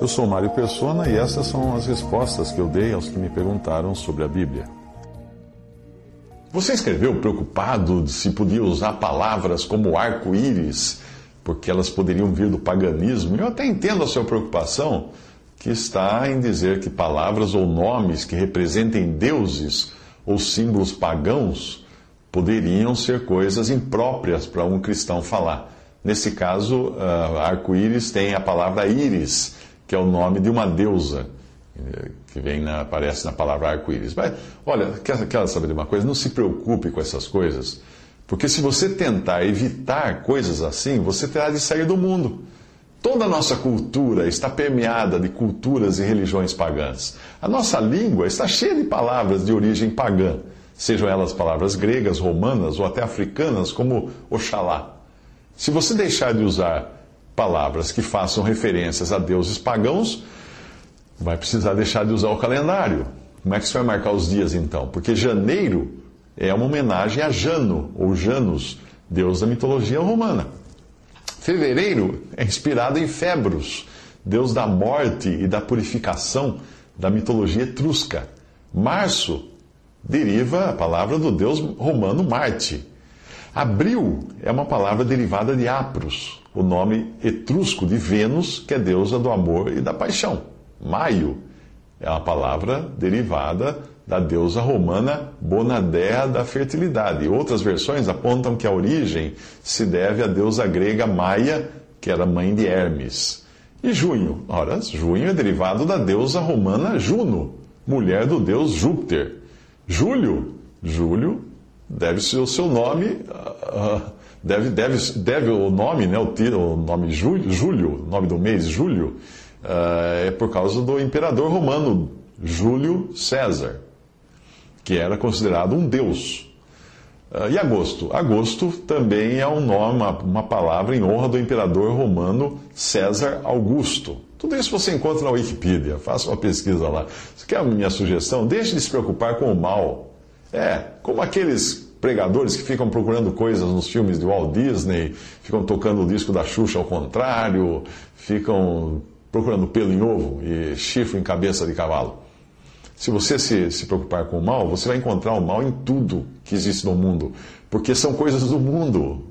Eu sou Mário Persona e essas são as respostas que eu dei aos que me perguntaram sobre a Bíblia. Você escreveu preocupado se podia usar palavras como arco-íris, porque elas poderiam vir do paganismo. Eu até entendo a sua preocupação, que está em dizer que palavras ou nomes que representem deuses ou símbolos pagãos poderiam ser coisas impróprias para um cristão falar. Nesse caso, uh, arco-íris tem a palavra íris, que é o nome de uma deusa, que vem na, aparece na palavra arco-íris. Mas, olha, quer, quer saber de uma coisa? Não se preocupe com essas coisas, porque se você tentar evitar coisas assim, você terá de sair do mundo. Toda a nossa cultura está permeada de culturas e religiões pagãs. A nossa língua está cheia de palavras de origem pagã, sejam elas palavras gregas, romanas ou até africanas, como Oxalá. Se você deixar de usar palavras que façam referências a deuses pagãos, vai precisar deixar de usar o calendário. Como é que você vai marcar os dias então? Porque janeiro é uma homenagem a Jano, ou Janus, deus da mitologia romana. Fevereiro é inspirado em Febros, deus da morte e da purificação da mitologia etrusca. Março deriva a palavra do deus romano Marte. Abril é uma palavra derivada de Apros, o nome etrusco de Vênus, que é deusa do amor e da paixão. Maio é uma palavra derivada da deusa romana Bonadea da fertilidade. Outras versões apontam que a origem se deve à deusa grega Maia, que era mãe de Hermes. E junho? Ora, junho é derivado da deusa romana Juno, mulher do deus Júpiter. Julho? Julho deve ser o seu nome. Uh, deve, deve, deve o nome, né, o, o nome Júlio, Júlio, nome do mês, Júlio, uh, é por causa do imperador romano Júlio César que era considerado um deus. E agosto? Agosto também é um nome, uma, palavra em honra do imperador romano César Augusto. Tudo isso você encontra na Wikipedia, faça uma pesquisa lá. Você quer a minha sugestão? Deixe de se preocupar com o mal. É, como aqueles pregadores que ficam procurando coisas nos filmes de Walt Disney, ficam tocando o disco da Xuxa ao contrário, ficam procurando pelo em ovo e chifre em cabeça de cavalo. Se você se, se preocupar com o mal, você vai encontrar o mal em tudo que existe no mundo, porque são coisas do mundo.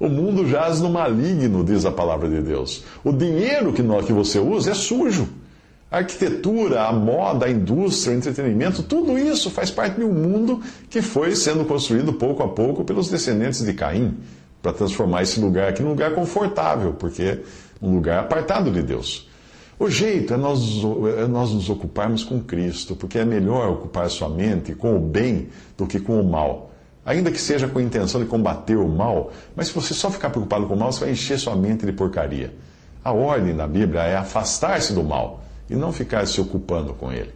O mundo jaz no maligno, diz a palavra de Deus. O dinheiro que, nós, que você usa é sujo. A arquitetura, a moda, a indústria, o entretenimento, tudo isso faz parte de um mundo que foi sendo construído pouco a pouco pelos descendentes de Caim, para transformar esse lugar aqui num lugar confortável, porque um lugar apartado de Deus. O jeito é nós, é nós nos ocuparmos com Cristo, porque é melhor ocupar sua mente com o bem do que com o mal. Ainda que seja com a intenção de combater o mal, mas se você só ficar preocupado com o mal, você vai encher sua mente de porcaria. A ordem da Bíblia é afastar-se do mal e não ficar se ocupando com ele.